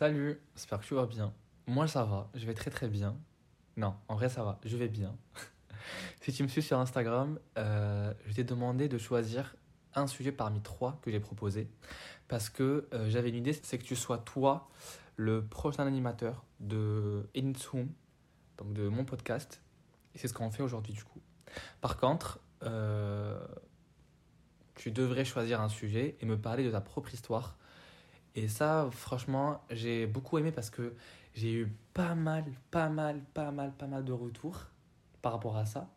Salut, j'espère que tu vas bien. Moi ça va, je vais très très bien. Non, en vrai ça va, je vais bien. si tu me suis sur Instagram, euh, je t'ai demandé de choisir un sujet parmi trois que j'ai proposé. Parce que euh, j'avais une idée, c'est que tu sois toi le prochain animateur de Initsum, donc de mon podcast. Et c'est ce qu'on fait aujourd'hui du coup. Par contre, euh, tu devrais choisir un sujet et me parler de ta propre histoire. Et ça, franchement, j'ai beaucoup aimé parce que j'ai eu pas mal, pas mal, pas mal, pas mal de retours par rapport à ça.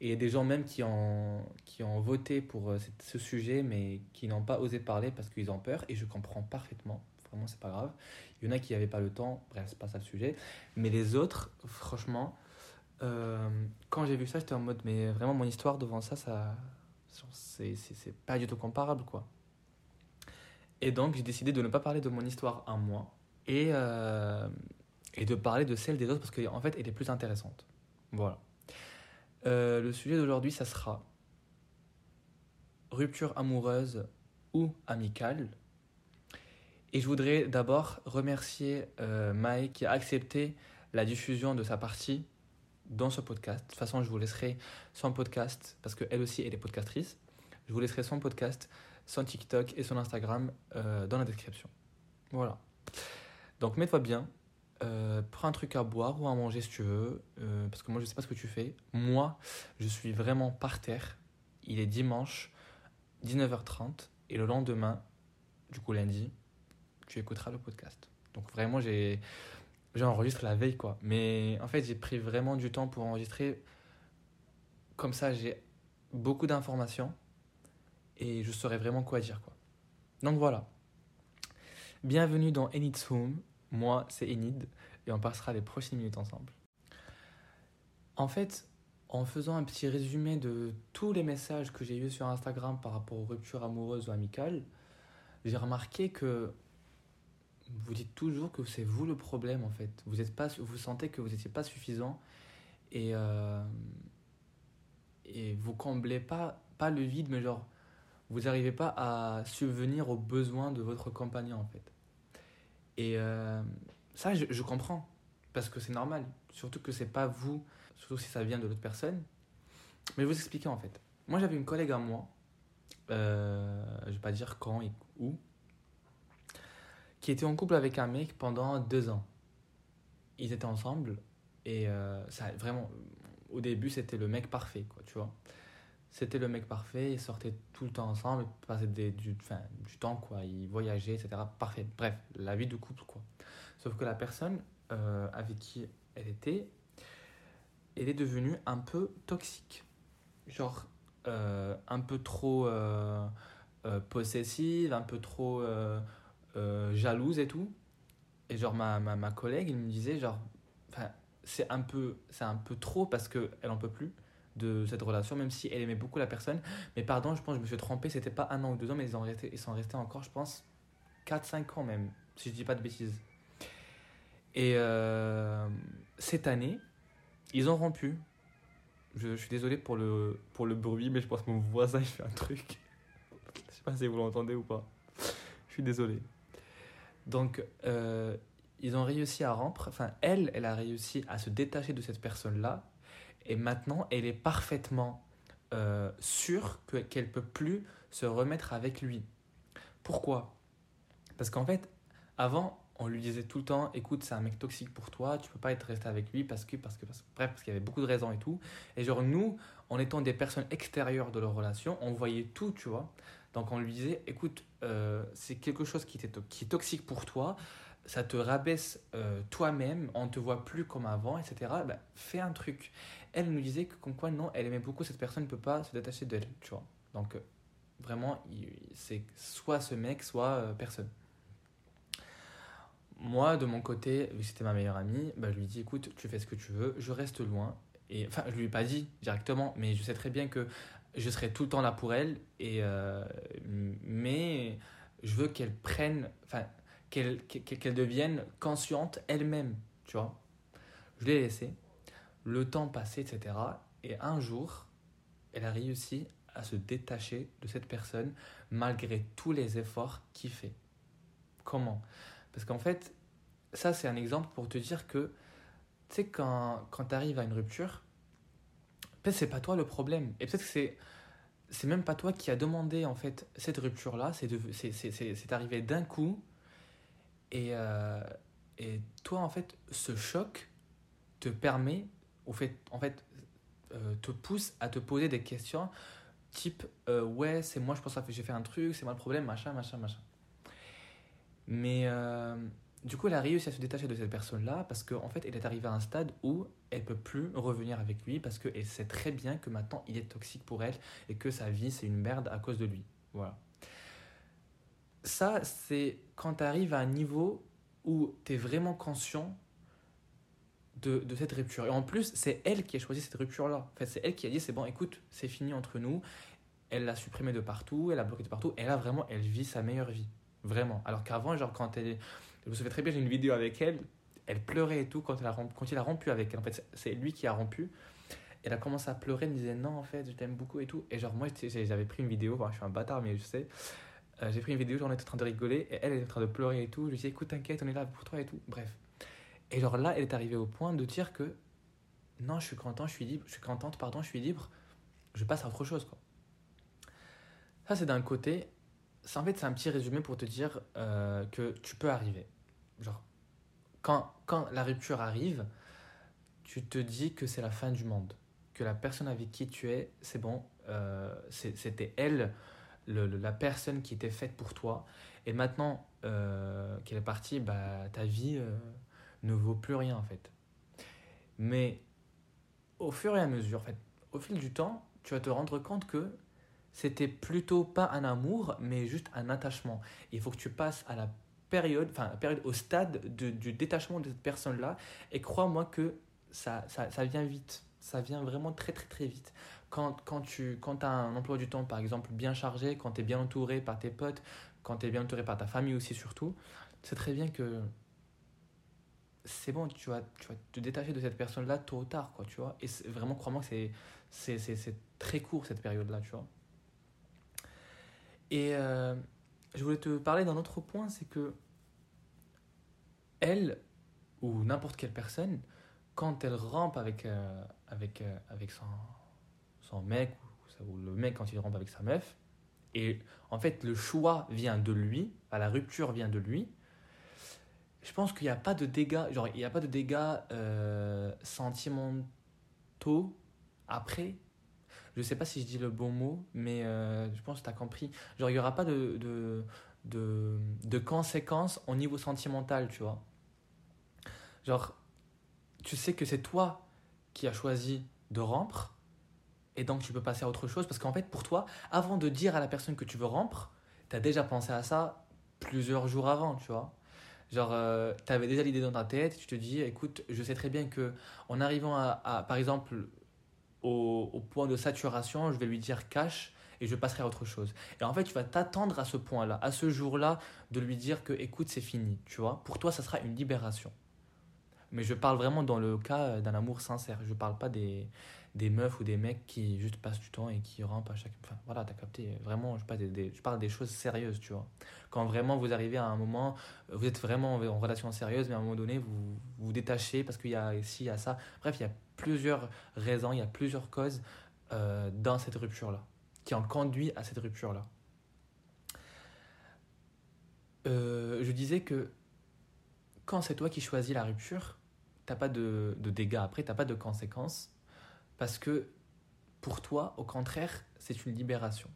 Et des gens même qui ont, qui ont voté pour euh, ce sujet, mais qui n'ont pas osé parler parce qu'ils ont peur. Et je comprends parfaitement. Vraiment, c'est pas grave. Il y en a qui n'avaient pas le temps. Bref, c'est pas ça le sujet. Mais les autres, franchement, euh, quand j'ai vu ça, j'étais en mode, mais vraiment, mon histoire devant ça, ça c'est pas du tout comparable, quoi. Et donc, j'ai décidé de ne pas parler de mon histoire à moi et, euh, et de parler de celle des autres parce qu'en en fait, elle est plus intéressante. Voilà. Euh, le sujet d'aujourd'hui, ça sera rupture amoureuse ou amicale. Et je voudrais d'abord remercier euh, Mike qui a accepté la diffusion de sa partie dans ce podcast. De toute façon, je vous laisserai son podcast parce qu'elle aussi, elle est podcastrice. Je vous laisserai son podcast, son TikTok et son Instagram euh, dans la description. Voilà. Donc, mets-toi bien. Euh, prends un truc à boire ou à manger si tu veux. Euh, parce que moi, je ne sais pas ce que tu fais. Moi, je suis vraiment par terre. Il est dimanche, 19h30. Et le lendemain, du coup lundi, tu écouteras le podcast. Donc vraiment, j'ai j'enregistre la veille, quoi. Mais en fait, j'ai pris vraiment du temps pour enregistrer. Comme ça, j'ai beaucoup d'informations et je saurais vraiment quoi dire, quoi. Donc voilà. Bienvenue dans Enid's Home. Moi, c'est Enid et on passera les prochaines minutes ensemble. En fait, en faisant un petit résumé de tous les messages que j'ai eus sur Instagram par rapport aux ruptures amoureuses ou amicales, j'ai remarqué que vous dites toujours que c'est vous le problème en fait. Vous êtes pas, vous sentez que vous n'étiez pas suffisant et euh, et vous comblez pas pas le vide, mais genre vous n'arrivez pas à subvenir aux besoins de votre compagnon en fait. Et euh, ça, je, comprends parce que c'est normal, surtout que c'est pas vous, surtout si ça vient de l'autre personne. Mais je vais vous expliquer en fait. Moi, j'avais une collègue à moi, euh, je vais pas dire quand et où, qui était en couple avec un mec pendant deux ans. Ils étaient ensemble et euh, ça vraiment, au début, c'était le mec parfait, quoi, tu vois. C'était le mec parfait, ils sortaient tout le temps ensemble, ils passaient du, temps, quoi, ils etc. Parfait. Bref, la vie de couple, quoi. Sauf que la personne euh, avec qui elle était, elle est devenue un peu toxique. Genre, euh, un peu trop euh, possessive, un peu trop jalouse et tout. Et genre, ma, ma, ma collègue, il me disait, genre, c'est un, peu, un peu trop parce qu'elle en peut plus de cette relation, même si elle aimait beaucoup la personne. Mais pardon, je pense que je me suis trompé, c'était pas un an ou deux ans, mais ils, ont resté, ils sont restés encore, je pense, 4-5 ans même, si je dis pas de bêtises. Et euh, cette année, ils ont rompu. Je, je, suis désolé pour le, pour le bruit, mais je pense que mon voisin il fait un truc. je sais pas si vous l'entendez ou pas. Je suis désolé. Donc, euh, ils ont réussi à rompre. Enfin, elle, elle a réussi à se détacher de cette personne-là. Et maintenant, elle est parfaitement euh, sûre qu'elle ne peut plus se remettre avec lui. Pourquoi? Parce qu'en fait, avant, on lui disait tout le temps écoute, c'est un mec toxique pour toi, tu peux pas être resté avec lui parce que, parce que, bref, parce qu'il y avait beaucoup de raisons et tout. Et genre, nous, en étant des personnes extérieures de leur relation, on voyait tout, tu vois. Donc on lui disait, écoute, euh, c'est quelque chose qui, qui est toxique pour toi, ça te rabaisse euh, toi-même, on te voit plus comme avant, etc. Bah, fais un truc. Elle nous disait que comme quoi non, elle aimait beaucoup cette personne, ne peut pas se détacher d'elle, tu vois. Donc euh, vraiment, c'est soit ce mec, soit euh, personne. Moi, de mon côté, vu que c'était ma meilleure amie, bah, je lui dis écoute, tu fais ce que tu veux, je reste loin. Et enfin, je lui ai pas dit directement, mais je sais très bien que je serai tout le temps là pour elle. Et, euh, mais je veux qu'elle prenne, enfin, qu'elle qu'elle devienne consciente elle-même, tu vois. Je l'ai laissé, le temps passé, etc. Et un jour, elle a réussi à se détacher de cette personne malgré tous les efforts qu'il fait. Comment? Parce qu'en fait, ça, c'est un exemple pour te dire que, tu sais, quand, quand tu arrives à une rupture, peut-être c'est pas toi le problème. Et peut-être que c'est c'est même pas toi qui a demandé en fait cette rupture là c'est arrivé d'un coup et, euh, et toi en fait ce choc te permet au fait en fait euh, te pousse à te poser des questions type euh, ouais c'est moi je pense que j'ai fait un truc c'est moi le problème machin machin machin mais du coup, elle a réussi à se détacher de cette personne-là parce qu'en en fait, elle est arrivée à un stade où elle peut plus revenir avec lui parce qu'elle sait très bien que maintenant il est toxique pour elle et que sa vie c'est une merde à cause de lui. Voilà. Ça, c'est quand tu arrives à un niveau où tu es vraiment conscient de, cette rupture. Et en plus, c'est elle qui a choisi cette rupture-là. En fait, c'est elle qui a dit c'est bon, écoute, c'est fini entre nous. Elle l'a supprimé de partout, elle l'a bloqué de partout. Elle a vraiment, elle vit sa meilleure vie. Vraiment. Alors qu'avant, genre, quand elle, je me souviens très bien, j'ai une vidéo avec elle. Elle pleurait et tout quand, elle a, il a rompu avec elle. En fait, c'est lui qui a rompu. Elle a commencé à pleurer, elle me disait non, en fait, je t'aime beaucoup et tout. Et genre, moi, j'avais pris une vidéo, je suis un bâtard, mais je sais. Euh, j'ai pris une vidéo, j'en étais en train de rigoler, et elle, elle est en train de pleurer et tout. Je lui dis, écoute, t'inquiète, on est là pour toi et tout. Bref. Et genre là, elle est arrivée au point de dire que non, je suis content, je suis libre, je suis contente, pardon, je suis libre, je passe à autre chose, quoi. Ça, c'est d'un côté. En fait, c'est un petit résumé pour te dire euh, que tu peux arriver genre, quand, quand la rupture arrive, tu te dis que c'est la fin du monde, que la personne avec qui tu es, c'est bon, euh, c'était elle, le, la personne qui était faite pour toi. Et maintenant euh, qu'elle est partie, bah, ta vie ne vaut plus rien en fait. Mais au fur et à mesure, en fait, au fil du temps, tu vas te rendre compte que c'était plutôt pas un amour, mais juste un attachement. Il faut que tu passes à la période, enfin, période au stade de, du détachement de cette personne-là. Et crois-moi que ça, ça, ça, vient vite. Ça vient vraiment très, très, très vite. Quand, quand tu quand as un emploi du temps, par exemple, bien chargé, quand tu es bien entouré par tes potes, quand tu es bien entouré par ta famille aussi, surtout, c'est très bien que c'est bon, tu vas, tu vas te détacher de cette personne-là tôt ou tard, quoi, tu vois. Et vraiment, crois-moi que c'est, très court, cette période-là, tu vois. Et... Euh, je voulais te parler d'un autre point, c'est que elle, ou n'importe quelle personne, quand elle rampe avec, euh, avec, euh, avec son, son mec, ou, le mec quand il rampe avec sa meuf, et en fait le choix vient de lui, la rupture vient de lui, je pense qu'il n'y a pas de dégâts, genre il a pas de dégâts euh, sentimentaux après je sais pas si je dis le bon mot, mais euh, je pense que tu as compris. Genre, il n'y aura pas de, de, de, de, conséquences au niveau sentimental, tu vois. Genre, tu sais que c'est toi qui as choisi de rompre, et donc tu peux passer à autre chose, parce qu'en fait, pour toi, avant de dire à la personne que tu veux rompre, tu as déjà pensé à ça plusieurs jours avant, tu vois. Genre, euh, tu avais déjà l'idée dans ta tête, tu te dis, écoute, je sais très bien que en arrivant à, par exemple, au, point de saturation, je vais lui dire cache et je passerai à autre chose. Et en fait, tu vas t'attendre à ce point-là, à ce jour-là, de lui dire que écoute, c'est fini, tu vois. Pour toi, ça sera une libération. Mais je parle vraiment dans le cas d'un amour sincère. Je parle pas des, des meufs ou des mecs qui juste passent du temps et qui rampent à chaque. Enfin, voilà, t'as capté. Vraiment, je parle des, choses sérieuses, tu vois. Quand vraiment vous arrivez à un moment, vous êtes vraiment en relation sérieuse, mais à un moment donné, vous vous détachez parce qu'il y a ici, il y a ça. Bref, il y a plusieurs raisons, il y a plusieurs causes euh, dans cette rupture-là, qui ont conduit à cette rupture-là. Euh, je disais que quand c'est toi qui choisis la rupture, t'as pas de, de dégâts après, t'as pas de conséquences, parce que pour toi, au contraire, c'est une libération.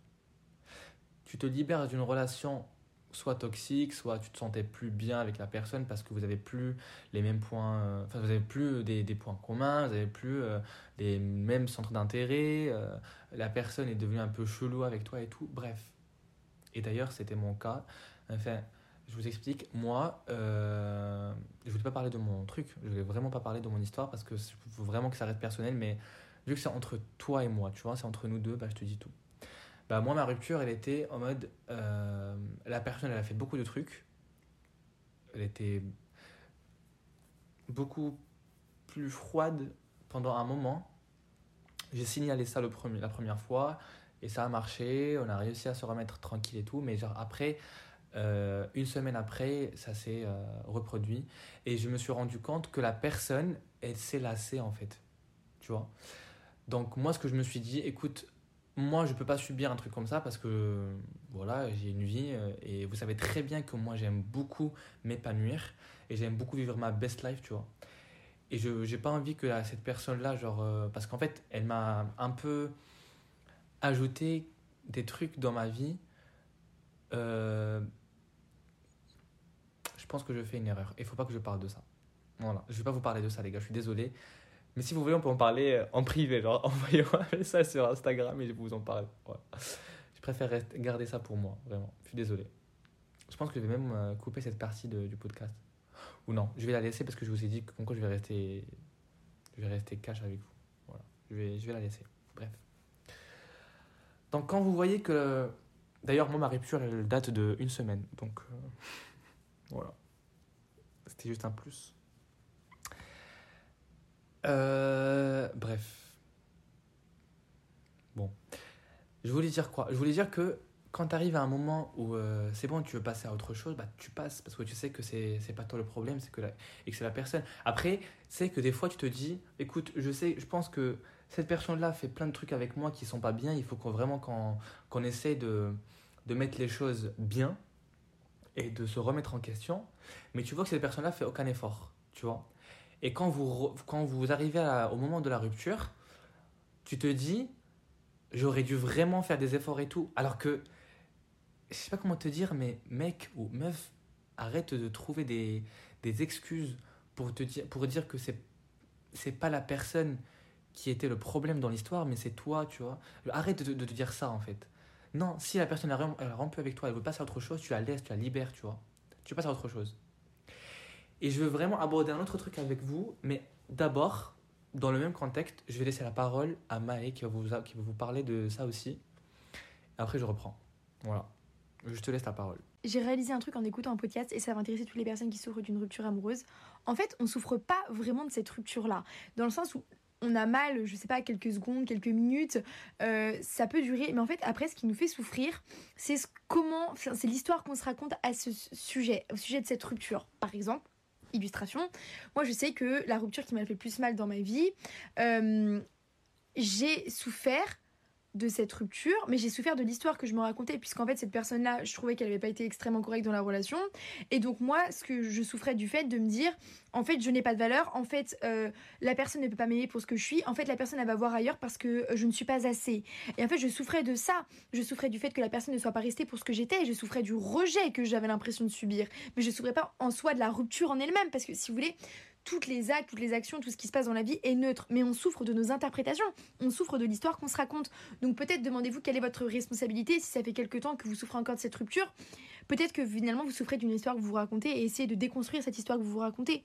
Tu te libères d'une relation soit toxique, soit tu te sentais plus bien avec la personne parce que vous avez plus les mêmes points, euh, enfin vous avez plus des, des, points communs, vous avez plus euh, les mêmes centres d'intérêt, euh, la personne est devenue un peu chelou avec toi et tout, bref. Et d'ailleurs, c'était mon cas. Enfin, je vous explique, moi, euh, je voulais pas parler de mon truc, je voulais vraiment pas parler de mon histoire parce que faut vraiment que ça reste personnel, mais vu que c'est entre toi et moi, tu vois, c'est entre nous deux, bah, je te dis tout. Bah, moi, ma rupture, elle était en mode. Euh, la personne, elle a fait beaucoup de trucs. Elle était beaucoup plus froide pendant un moment. J'ai signalé ça la première fois et ça a marché. On a réussi à se remettre tranquille et tout. Mais genre après, Euh, une semaine après, ça s'est euh, reproduit. Et je me suis rendu compte que la personne, elle s'est lassée en fait. Tu vois? Donc moi, ce que je me suis dit, écoute, moi, je peux pas subir un truc comme ça parce que voilà, j'ai une vie euh, et vous savez très bien que moi, j'aime beaucoup m'épanouir et j'aime beaucoup vivre ma best life, tu vois. Et je n'ai pas envie que cette personne-là, genre, parce qu'en fait, elle m'a un peu ajouté des trucs dans ma vie. Euh, je pense que je fais une erreur. Il faut pas que je parle de ça. Voilà. Je vais pas vous parler de ça, les gars. Je suis désolé. Mais si vous voulez, on peut en parler euh, en privé. Genre, envoyez-moi ça sur Instagram et je vous en parle. Je préfère garder ça pour moi, vraiment. Je suis désolé. Je pense que je vais même euh, couper cette partie du podcast. Ou non, je vais la laisser parce que je vous ai dit que quoi je vais rester, je vais rester cash avec vous. Voilà. Je vais, je vais la laisser. Bref. Donc quand vous voyez que... D'ailleurs, moi, ma rupture, elle date de une semaine. Donc, euh, voilà. C'était juste un plus. Euh, bref. Bon. Je voulais dire quoi? Je voulais dire que quand tu arrives à un moment où euh, c'est bon, tu veux passer à autre chose, bah, tu passes parce que tu sais que c'est pas toi le problème, c'est que et que c'est la personne. Après, c'est que des fois tu te dis, écoute, je sais, je pense que cette personne-là fait plein de trucs avec moi qui sont pas bien. Il faut qu'on vraiment qu'on qu'on essaie de, de mettre les choses bien et de se remettre en question. Mais tu vois que cette personne-là fait aucun effort, tu vois? Et quand vous, quand vous arrivez au moment de la rupture, tu te dis, j'aurais dû vraiment faire des efforts et tout. Alors que, je sais pas comment te dire, mais mec ou meuf, arrête de trouver des, des excuses pour, te dire, pour dire que c'est c'est pas la personne qui était le problème dans l'histoire, mais c'est toi, tu vois. Arrête de, te dire ça, en fait. Non, si la personne a rompu avec toi, elle veut passer à autre chose, tu la laisses, tu la libères, tu vois. Tu passes à autre chose. Et je veux vraiment aborder un autre truc avec vous, mais d'abord, dans le même contexte, je vais laisser la parole à Maë qui va vous, qui va vous parler de ça aussi. Après, je reprends. Voilà. Je te laisse la parole. J'ai réalisé un truc en écoutant un podcast et ça va intéresser toutes les personnes qui souffrent d'une rupture amoureuse. En fait, on souffre pas vraiment de cette rupture-là. Dans le sens où on a mal, je sais pas, quelques secondes, quelques minutes, euh, ça peut durer. Mais en fait, après, ce qui nous fait souffrir, c'est comment, c'est l'histoire qu'on se raconte à ce sujet, au sujet de cette rupture. Par exemple, illustration, moi je sais que la rupture qui m'a fait le plus mal dans ma vie, euh, j'ai souffert de cette rupture, mais j'ai souffert de l'histoire que je me racontais, puisqu'en fait, cette personne-là, je trouvais qu'elle n'avait pas été extrêmement correcte dans la relation. Et donc, moi, ce que je souffrais du fait de me dire, en fait, je n'ai pas de valeur, en fait, euh, la personne ne peut pas m'aimer pour ce que je suis, en fait, la personne, elle va voir ailleurs parce que je ne suis pas assez. Et en fait, je souffrais de ça. Je souffrais du fait que la personne ne soit pas restée pour ce que j'étais. Je souffrais du rejet que j'avais l'impression de subir. Mais je souffrais pas en soi de la rupture en elle-même, parce que si vous voulez, toutes les actes, toutes les actions, tout ce qui se passe dans la vie est neutre. Mais on souffre de nos interprétations, on souffre de l'histoire qu'on se raconte. Donc peut-être demandez-vous quelle est votre responsabilité si ça fait quelque temps que vous souffrez encore de cette rupture. Peut-être que finalement vous souffrez d'une histoire que vous vous racontez et essayez de déconstruire cette histoire que vous vous racontez.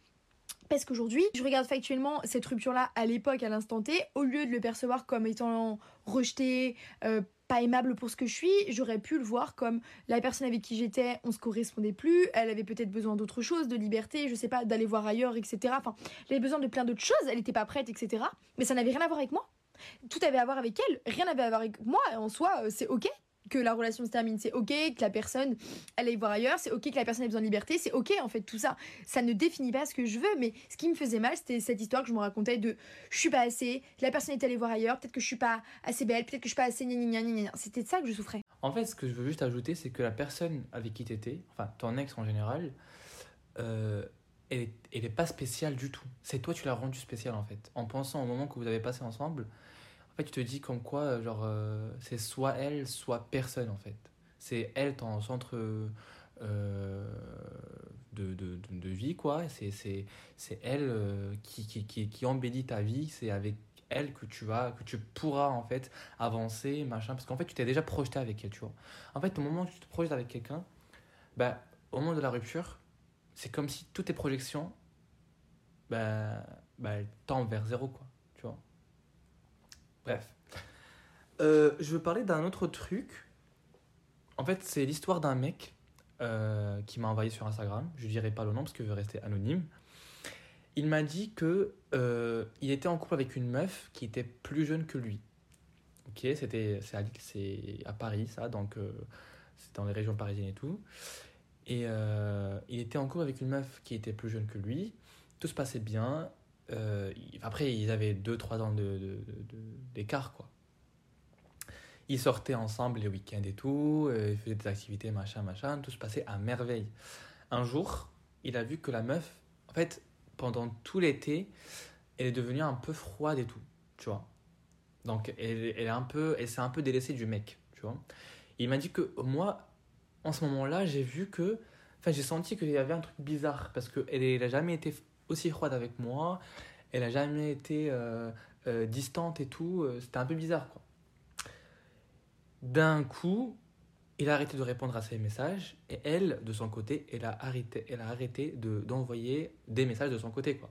Parce qu'aujourd'hui, je regarde factuellement cette rupture-là à l'époque, à l'instant T, au lieu de le percevoir comme étant rejeté, euh, pas aimable pour ce que je suis, j'aurais pu le voir comme la personne avec qui j'étais, on se correspondait plus, elle avait peut-être besoin d'autre chose, de liberté, je sais pas, d'aller voir ailleurs, etc. Enfin, elle avait besoin de plein d'autres choses, elle n'était pas prête, etc. Mais ça n'avait rien à voir avec moi. Tout avait à voir avec elle, rien n'avait à voir avec moi. En soi, euh, c'est ok que la relation se termine, c'est ok, que la personne elle aille voir ailleurs, c'est ok que la personne ait besoin de liberté, c'est ok en fait tout ça. Ça ne définit pas ce que je veux, mais ce qui me faisait mal, c'était cette histoire que je me racontais de je suis pas assez, la personne est allée voir ailleurs, peut-être que je suis pas assez belle, peut-être que je suis pas assez C'était de ça que je souffrais. En fait, ce que je veux juste ajouter, c'est que la personne avec qui t'étais, enfin ton ex en général, euh, elle, elle est pas spéciale du tout. C'est toi tu l'as rendu spéciale en fait. En pensant au moment que vous avez passé ensemble, en fait, tu te dis comme quoi, euh, genre, euh, c'est soit elle, soit personne, en fait. C'est elle ton centre euh, de, vie, quoi. C'est elle qui, qui, qui, qui embellit ta vie. C'est avec elle que tu vas, que tu pourras, en fait, avancer, machin. Parce qu'en fait, tu t'es déjà projeté avec elle, tu vois. En fait, au moment où tu te projettes avec quelqu'un, bah, au moment de la rupture, c'est comme si toutes tes projections, bah, bah, tendent vers zéro, quoi. Bref. Euh, je veux parler d'un autre truc. En fait, c'est l'histoire d'un mec euh, qui m'a envoyé sur Instagram. Je dirai pas le nom parce qu'il veut rester anonyme. Il m'a dit que euh, il était en couple avec une meuf qui était plus jeune que lui. Ok, c'était c'est à, à, Paris ça, donc c'est dans les régions parisiennes et tout. Et il était en couple avec une meuf qui était plus jeune que lui. Tout se passait bien. Euh, après, ils avaient 2-3 ans d'écart, de, quoi. Ils sortaient ensemble les week-ends et tout. euh, ils faisaient des activités, machin, machin. Tout se passait à merveille. Un jour, il a vu que la meuf, en fait, pendant tout l'été, elle est devenue un peu froide et tout, tu vois. Donc, elle, elle, est un peu, elle s'est un peu délaissée du mec, tu vois. Il m'a dit que moi, en ce moment-là, j'ai vu que. Enfin, j'ai senti qu'il y avait un truc bizarre parce qu'elle n'a jamais été aussi froide avec moi. Elle n'a jamais été euh, euh, distante et tout. euh, C'était un peu bizarre, quoi. D'un coup, il a arrêté de répondre à ses messages et elle, de son côté, elle a arrêté, elle a arrêté de, d'envoyer des messages de son côté, quoi.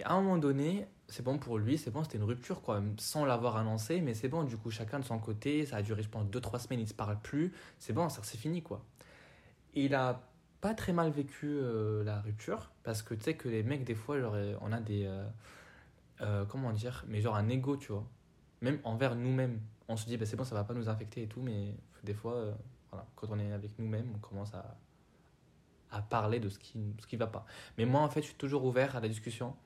Et à un moment donné, c'est bon pour lui, c'est bon, c'était une rupture, quoi, sans l'avoir annoncé, mais c'est bon, du coup, chacun de son côté, ça a duré, je pense, 2-3 semaines, ils ne se parlent plus, c'est bon, ça c'est fini, quoi. Il a pas très mal vécu euh, la rupture, parce que tu sais que les mecs, des fois, genre, euh, on a des. euh, comment dire Mais genre un ego, tu vois. Même envers nous-mêmes. On se dit, bah, c'est bon, ça va pas nous infecter et tout, mais des fois, quand on est avec nous-mêmes, on commence à, parler de ce qui ce va pas. Mais moi, en fait, je suis toujours ouvert à la discussion.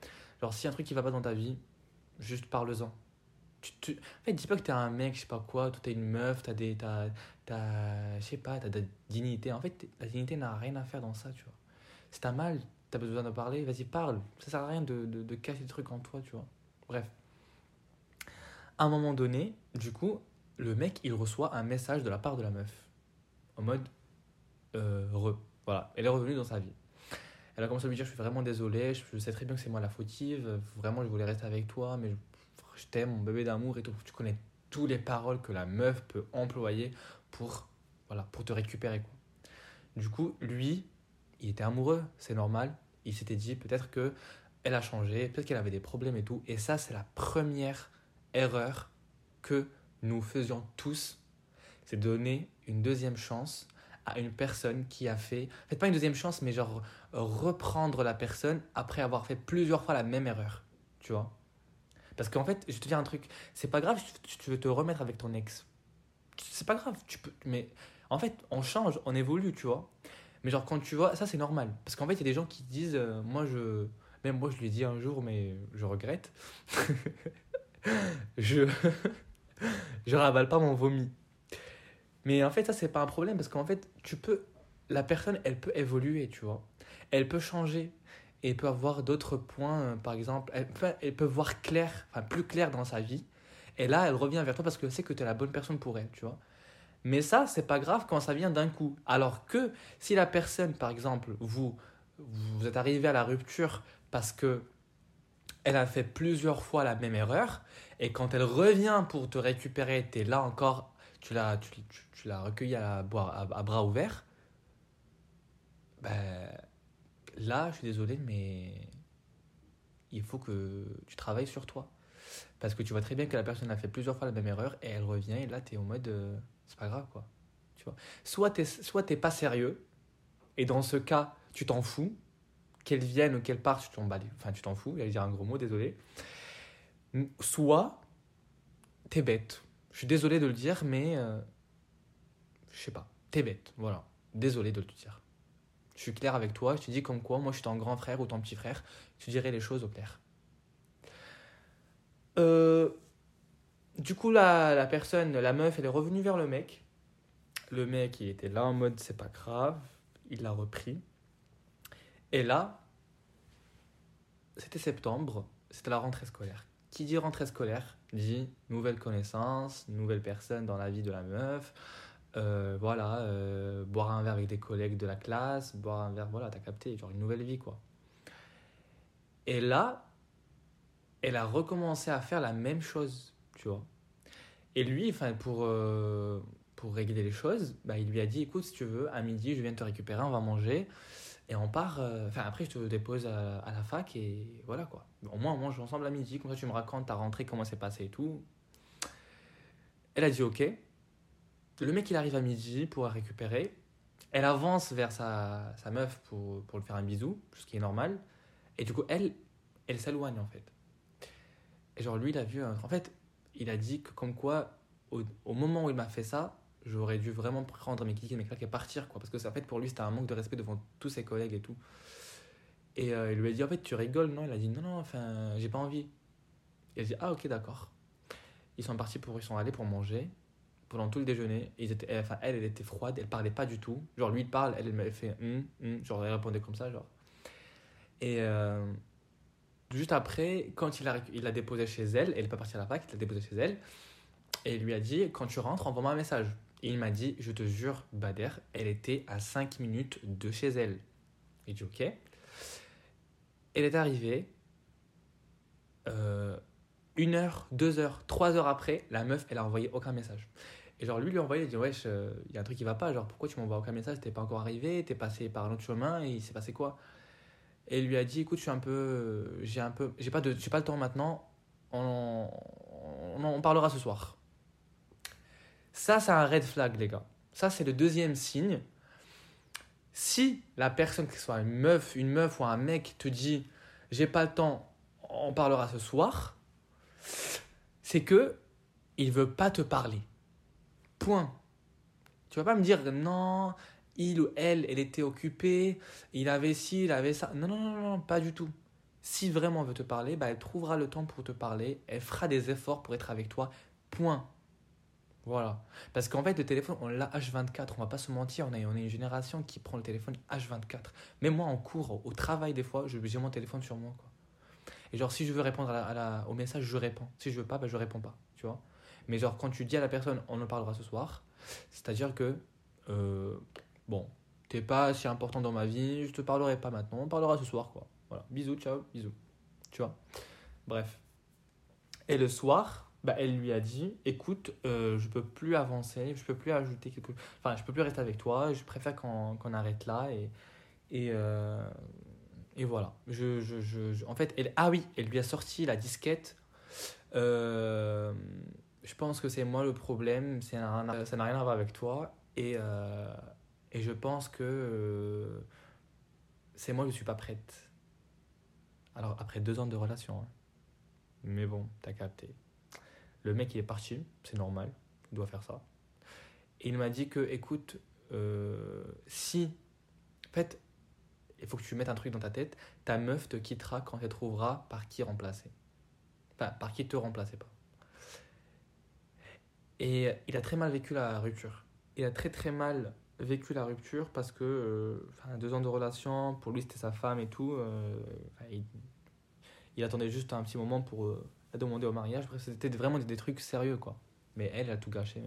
Genre, si y a un truc qui va pas dans ta vie, juste parle-en. Tu, tu... En fait, dis pas que t'es un mec, je sais pas quoi, toi t'es une meuf, t'as des. T'as, t'as, je sais pas, t'as de la dignité. En fait, la dignité n'a rien à faire dans ça, tu vois. Si t'as mal, t'as besoin de parler, vas-y, parle. Ça sert à rien de, de, de cacher des trucs en toi, tu vois. Bref. À un moment donné, du coup, le mec, il reçoit un message de la part de la meuf. En mode. Euh, re. Voilà. Elle est revenue dans sa vie. Elle a commencé à lui dire Je suis vraiment désolée, je, je sais très bien que c'est moi la fautive, vraiment je voulais rester avec toi, mais je, t'aime, mon bébé d'amour et tout. Tu connais toutes les paroles que la meuf peut employer pour, voilà, pour te récupérer. Quoi. Du coup, lui, il était amoureux, c'est normal. Il s'était dit peut-être que elle a changé, peut-être qu'elle avait des problèmes et tout. Et ça, c'est la première erreur que nous faisions tous, c'est donner une deuxième chance à une personne qui a fait, en fait pas une deuxième chance, mais genre reprendre la personne après avoir fait plusieurs fois la même erreur, tu vois. Parce qu'en fait, je te dire un truc, c'est pas grave si tu veux te remettre avec ton ex. C'est pas grave, tu peux, mais en fait, on change, on évolue, tu vois. Mais genre quand tu vois, ça c'est normal. Parce qu'en fait, il y a des gens qui disent, euh, moi je, même moi je lui ai dit un jour, mais je regrette. je, je ravale pas mon vomi. Mais en fait, ça c'est pas un problème parce qu'en fait, tu peux, la personne, elle peut évoluer, tu vois. Elle peut changer et peut avoir d'autres points, euh, par exemple, elle peut, voir clair, enfin plus clair dans sa vie. Et là, elle revient vers toi parce qu'elle sait que tu es la bonne personne pour elle, tu vois. Mais ça, c'est pas grave quand ça vient d'un coup. Alors que si la personne, par exemple, vous, vous êtes arrivé à la rupture parce que elle a fait plusieurs fois la même erreur, et quand elle revient pour te récupérer, tu là encore, tu l'as, tu, tu- tu l'as recueilli à, boire- à, à bras ouverts, ben, là, je suis désolé, mais il faut que tu travailles sur toi. Parce que tu vois très bien que la personne a fait plusieurs fois la même erreur et elle revient et là, tu es en mode, euh, c'est pas grave, quoi. Tu vois. Soit tu soit t'es pas sérieux et dans ce cas, tu t'en fous. Qu'elle vienne ou qu'elle parte, tu t'en Enfin, tu t'en fous, j'allais dire un gros mot, désolé. Soit t'es bête. Je suis désolé de le dire, mais euh, je sais pas. T'es bête, voilà. Désolé de le dire. Je suis clair avec toi, je te dis comme quoi, moi je suis ton grand frère ou ton petit frère, je te dirai les choses au clair. Euh, du coup, la, la personne, la meuf, elle est revenue vers le mec. Le mec, il était là en mode c'est pas grave, il l'a repris. Et là, c'était septembre, c'était la rentrée scolaire. Qui dit rentrée scolaire dit nouvelle connaissance, nouvelle personne dans la vie de la meuf. Euh, voilà, euh, boire un verre avec des collègues de la classe, boire un verre, voilà, t'as capté, genre une nouvelle vie quoi. Et là, elle a recommencé à faire la même chose, tu vois. Et lui, enfin, pour, euh, pour régler les choses, bah, il lui a dit écoute, si tu veux, à midi, je viens te récupérer, on va manger. Et on part. Enfin, après, je te dépose à, à la fac et voilà quoi. Au moins, on mange ensemble à midi, comme ça, tu me racontes ta rentrée, comment c'est passé et tout. Elle a dit ok. Le mec, il arrive à midi pour la récupérer. Elle avance vers sa, sa meuf pour, pour lui faire un bisou, ce qui est normal. Et du coup, elle, elle s'éloigne en fait. Et genre, lui, il a vu. En fait, il a dit que, comme quoi, au, au moment où il m'a fait ça, j'aurais dû vraiment prendre mes clics et mes claques et partir, quoi. Parce que, en fait, pour lui, c'était un manque de respect devant tous ses collègues et tout. Et euh, il lui a dit, en fait, tu rigoles, non? Il a dit, non, non, enfin, j'ai pas envie. Il a dit, ah, ok, d'accord. Ils sont partis pour, ils sont allés pour manger pendant tout le déjeuner. Ils étaient, enfin, elle, elle était froide, elle parlait pas du tout. Genre, lui, il parle, elle, elle fait, hum, hum, genre, elle répondait comme ça, genre. Et euh, juste après, quand il l'a il a déposé chez elle, elle n'est pas partie à la fac, il l'a déposé chez elle, et il lui a dit, quand tu rentres, envoie-moi un message. Et il m'a dit, je te jure, Bader, elle était à 5 minutes de chez elle. Il dit, ok. Elle est arrivée. Euh, une heure, deux heures, trois heures après, la meuf, elle a envoyé aucun message. Et genre, lui, lui a envoyé, il dit, wesh, euh, il y a un truc qui va pas. Genre, pourquoi tu m'envoies aucun message? T'es pas encore arrivé, t'es passé par un autre chemin, et il s'est passé quoi? Et il lui a dit, écoute, je suis un peu. J'ai un peu. J'ai pas, pas le temps maintenant, on, on, on parlera ce soir. Ça, c'est un red flag, les gars. Ça, c'est le deuxième signe. Si la personne, que ce soit une meuf, une meuf ou un mec, te dit j'ai pas le temps, on parlera ce soir, c'est que il veut pas te parler. Point. Tu vas pas me dire non, il ou elle, elle était occupée, il avait ci, il avait ça. Non, non, non, non, pas du tout. Si vraiment elle veut te parler, bah, elle trouvera le temps pour te parler, elle fera des efforts pour être avec toi. Point. Voilà. Parce qu'en fait, le téléphone, on l'a H24. On va pas se mentir, on est, on une génération qui prend le téléphone H24. Mais moi, en cours, au travail, des fois, j'ai mon téléphone sur moi. Et genre, si je veux répondre à la, au message, je réponds. Si je veux pas, bah, je réponds pas. Tu vois Mais genre, quand tu dis à la personne, on en parlera ce soir, c'est-à-dire que, euh, bon, t'es pas si important dans ma vie, je te parlerai pas maintenant, on parlera ce soir, quoi. Voilà. Bisous, ciao, bisous. Tu vois? Bref. Et le soir, bah, elle lui a dit écoute euh, je peux plus avancer je peux plus ajouter quelque enfin je peux plus rester avec toi je préfère qu'on arrête là et et, euh, et voilà je, je, je, en fait elle ah oui elle lui a sorti la disquette euh, je pense que c'est moi le problème ça n'a rien à voir avec toi et et je pense que c'est moi je suis pas prête alors après deux ans de relation hein. mais bon t'as capté le mec, il est parti, c'est normal, il doit faire ça. Et il m'a dit que, écoute, euh, si. En fait, il faut que tu mettes un truc dans ta tête, ta meuf te quittera quand elle trouvera par qui remplacer. Enfin, par qui te remplacer pas. Et il a très mal vécu la rupture. Il a très très mal vécu la rupture parce que, euh, deux ans de relation, pour lui c'était sa femme et tout. Euh, il, attendait juste un petit moment pour a demandé au mariage. C'était vraiment des, trucs sérieux, quoi. Mais elle, a tout gâché.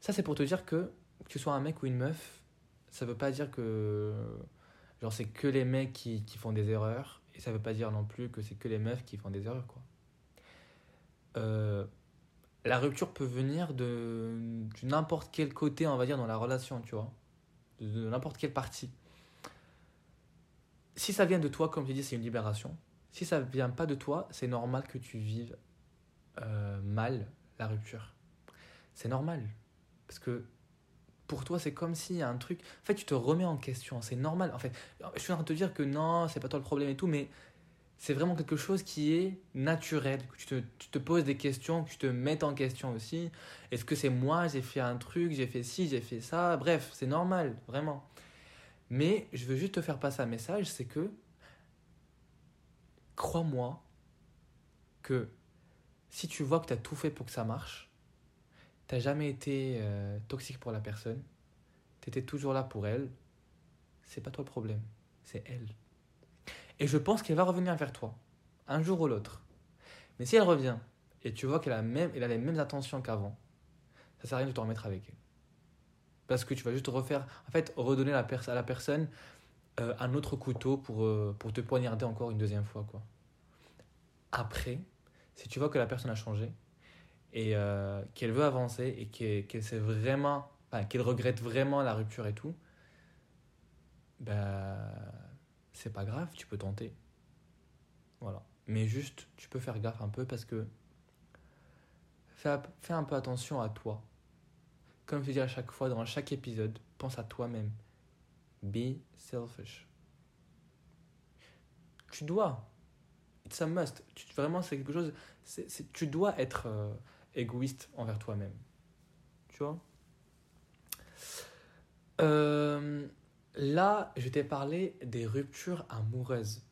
Ça, c'est pour te dire que, que tu sois un mec ou une meuf, ça veut pas dire que genre c'est que les mecs qui, qui, font des erreurs et ça veut pas dire non plus que c'est que les meufs qui font des erreurs quoi. La rupture peut venir de, n'importe quel côté on va dire dans la relation tu vois de, n'importe quelle partie. Si ça vient de toi comme tu dis c'est une libération si ça vient pas de toi, c'est normal que tu vives euh, mal la rupture. C'est normal. Parce que pour toi, c'est comme s'il y a un truc. En fait, tu te remets en question. C'est normal. En fait, je suis en train de te dire que non, c'est pas toi le problème et tout, mais c'est vraiment quelque chose qui est naturel. Que tu, te, tu te poses des questions, que tu te mets en question aussi. Est-ce que c'est moi, j'ai fait un truc, j'ai fait ci, j'ai fait ça? Bref, c'est normal, vraiment. Mais je veux juste te faire passer un message c'est que crois-moi que si tu vois que tu as tout fait pour que ça marche, tu jamais été euh, toxique pour la personne, tu étais toujours là pour elle, c'est pas toi le problème, c'est elle. Et je pense qu'elle va revenir vers toi, un jour ou l'autre. Mais si elle revient et tu vois qu'elle a, même, elle a les mêmes intentions qu'avant, ça sert à rien de te remettre avec elle. Parce que tu vas juste refaire, en fait, redonner à la personne euh, un autre couteau pour, euh, pour te poignarder encore une deuxième fois. Quoi. Après, si tu vois que la personne a changé et euh, qu'elle veut avancer et qu'elle qu'elle regrette vraiment la rupture et tout, bah, c'est pas grave, tu peux tenter. Voilà. Mais juste, tu peux faire gaffe un peu parce que fais, fais un peu attention à toi. Comme je dis à chaque fois, dans chaque épisode, pense à toi-même. Be selfish. Tu dois. It's a must. Tu, vraiment, c'est quelque chose. tu dois être euh, égoïste envers toi-même. Tu vois? Euh, là, je t'ai parlé des ruptures amoureuses.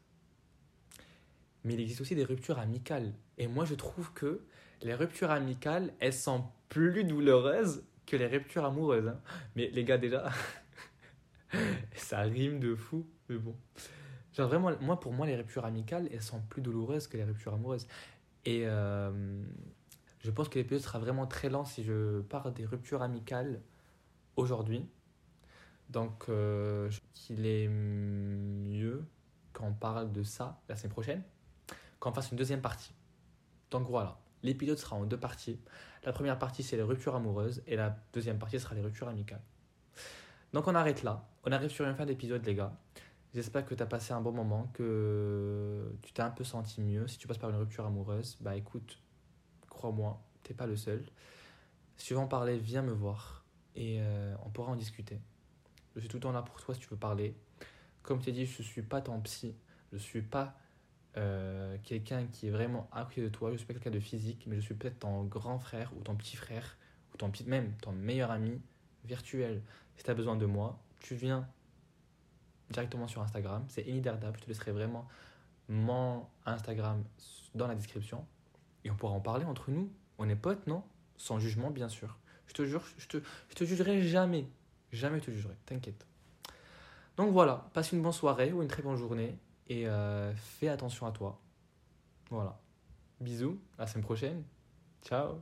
Mais il existe aussi des ruptures amicales. Et moi, je trouve que les ruptures amicales, elles sont plus douloureuses que les ruptures amoureuses. hein. Mais les gars, déjà, ça rime de fou. Mais bon. Genre vraiment, moi, pour moi, les ruptures amicales, elles sont plus douloureuses que les ruptures amoureuses. Et euh, je pense que l'épisode sera vraiment très lent si je parle des ruptures amicales aujourd'hui. Donc, euh, qu'il est mieux qu'on parle de ça la semaine prochaine, qu'on fasse une deuxième partie. Donc voilà, l'épisode sera en deux parties. La première partie, c'est les ruptures amoureuses, et la deuxième partie sera les ruptures amicales. Donc on arrête là. On arrive sur une fin d'épisode, les gars. J'espère que tu as passé un bon moment, que tu t'es un peu senti mieux. Si tu passes par une rupture amoureuse, bah écoute, crois-moi, t'es pas le seul. Si tu veux en parler, viens me voir et euh, on pourra en discuter. Je suis tout le temps là pour toi si tu veux parler. Comme je t'ai dit, je suis pas ton psy, je suis pas euh, quelqu'un qui est vraiment à de toi, je suis pas quelqu'un de physique, mais je suis peut-être ton grand frère ou ton petit frère ou ton petit, même ton meilleur ami virtuel. Si tu as besoin de moi, tu viens directement sur Instagram, c'est Eniderdab, je te laisserai vraiment mon Instagram dans la description et on pourra en parler entre nous. On est potes, non? Sans jugement, bien sûr. Je te jure, je te, je te jugerai jamais. Jamais te jugerai, t'inquiète. Donc voilà, passe une bonne soirée ou une très bonne journée et euh, fais attention à toi. Voilà. Bisous, à la semaine prochaine. Ciao